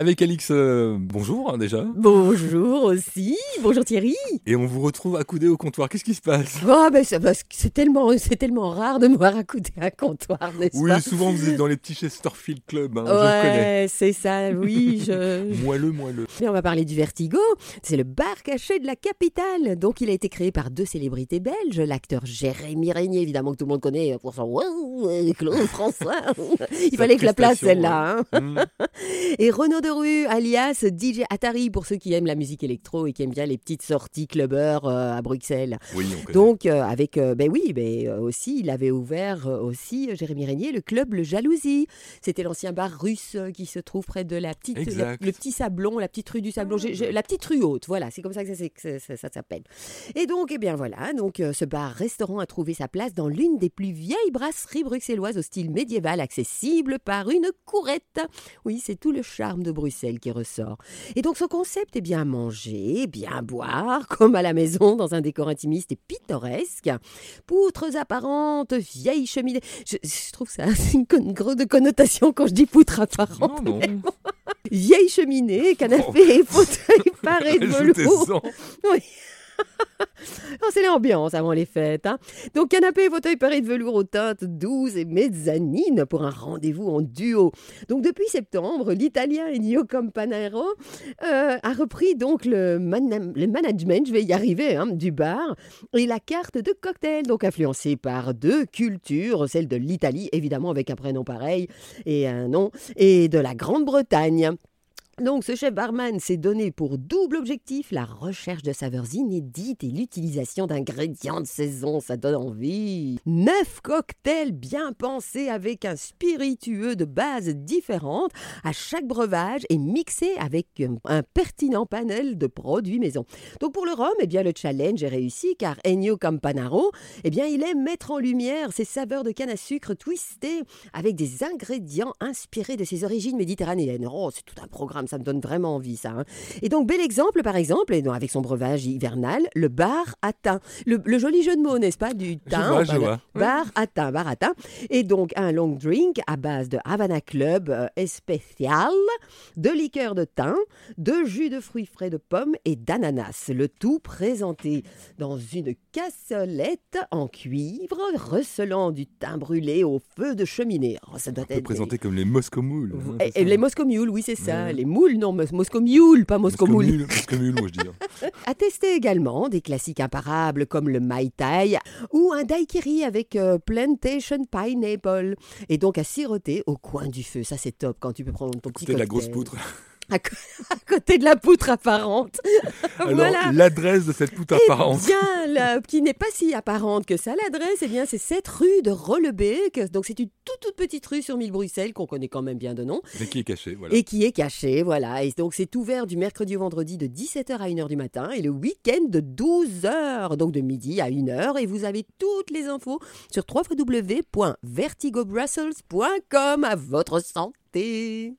Avec Alix, euh, bonjour hein, déjà. Bonjour aussi, bonjour Thierry. Et on vous retrouve accoudé au comptoir. Qu'est-ce qui se passe? Oh, ben, ça, C'est tellement, c'est tellement rare de me voir accoudé à un comptoir, n'est-ce oui, pas? Oui, souvent vous êtes dans les petits Chesterfield Club, hein, ouais, c'est ça, oui. Je... moelleux, moelleux. Et on va parler du Vertigo. C'est le bar caché de la capitale. Donc il a été créé par deux célébrités belges, l'acteur Jérémy Régnier, évidemment que tout le monde connaît pour son Claude François. il fallait que la place celle-là. Hein. Mm. Et Renaud de Rue, alias DJ Atari, pour ceux qui aiment la musique électro et qui aiment bien les petites sorties clubbers euh, à Bruxelles. Oui, Donc, euh, avec, euh, ben oui, ben, aussi, il avait ouvert aussi, Jérémy Régnier, le club Le Jalousie. C'était l'ancien bar russe qui se trouve près de la petite, le petit Sablon, la petite rue du Sablon, ah. la petite rue haute, voilà, c'est comme ça que ça, ça, ça s'appelle. Et donc, eh bien voilà, donc ce bar-restaurant a trouvé sa place dans l'une des plus vieilles brasseries bruxelloises au style médiéval, accessible par une courette. Oui, c'est tout le charme de Bruxelles qui ressort. Et donc son concept est bien manger, bien boire, comme à la maison, dans un décor intimiste et pittoresque. Poutres apparentes, vieilles cheminées. Je, trouve ça une, grosse connotation quand je dis poutres apparentes. Non, non. Vieille cheminée, canapé, oh. fauteuil paré de velours. Oui. Oh, c'est l'ambiance avant les fêtes. Hein. Donc, canapé et fauteuil paré de velours aux teintes douces et mezzanine pour un rendez-vous en duo. Donc, depuis septembre, l'italien Ennio Campanaro euh, a repris donc le, management, je vais y arriver, hein, du bar et la carte de cocktail, donc influencée par deux cultures, celle de l'Italie, évidemment avec un prénom pareil et un nom, et de la Grande-Bretagne. Donc ce chef barman s'est donné pour double objectif la recherche de saveurs inédites et l'utilisation d'ingrédients de saison, ça donne envie. Neuf cocktails bien pensés avec un spiritueux de base différente à chaque breuvage et mixés avec un pertinent panel de produits maison. Donc pour le rhum, eh bien le challenge est réussi car Ennio Campanaro, eh bien il aime mettre en lumière ses saveurs de canne à sucre twistées avec des ingrédients inspirés de ses origines méditerranéennes. Oh, c'est tout un programme ça me donne vraiment envie, ça. Hein. Et donc, bel exemple, par exemple, et donc, avec son breuvage hivernal, le bar à thym. Le, joli jeu de mots, n'est-ce pas, du thym? Bar à thym, bar à thym. Et donc, un long drink à base de Havana Club euh, Especial, de liqueur de thym, de jus de fruits frais de pommes et d'ananas. Le tout présenté dans une cassolette en cuivre, recelant du thym brûlé au feu de cheminée. Oh, ça doit être présenté comme les Moscow Moules. Hein, les Moscow Mules, oui, c'est ça. Les moule, non, Moscow Mule, pas Moscow, Moule. Moscow Mule, moi je dis. Hein. À tester également des classiques imparables comme le Mai Tai ou un daiquiri avec euh, Plantation Pineapple. Et donc à siroter au coin du feu. Ça, c'est top quand tu peux prendre ton petit de la grosse poutre à, côté de la poutre apparente. Alors, l'adresse de cette poutre eh apparente. Bien, qui n'est pas si apparente que ça, l'adresse, eh bien, c'est cette rue de Rollebeek. Donc, c'est une toute, toute petite rue sur Mille-Bruxelles, qu'on connaît quand même bien de nom. Mais qui est cachée, voilà. Et qui est cachée, voilà. Et donc, c'est ouvert du mercredi au vendredi de 17h à 1h du matin et le week-end de 12h, donc de midi à 1h. Et vous avez toutes les infos sur www.vertigobrussels.com à votre santé.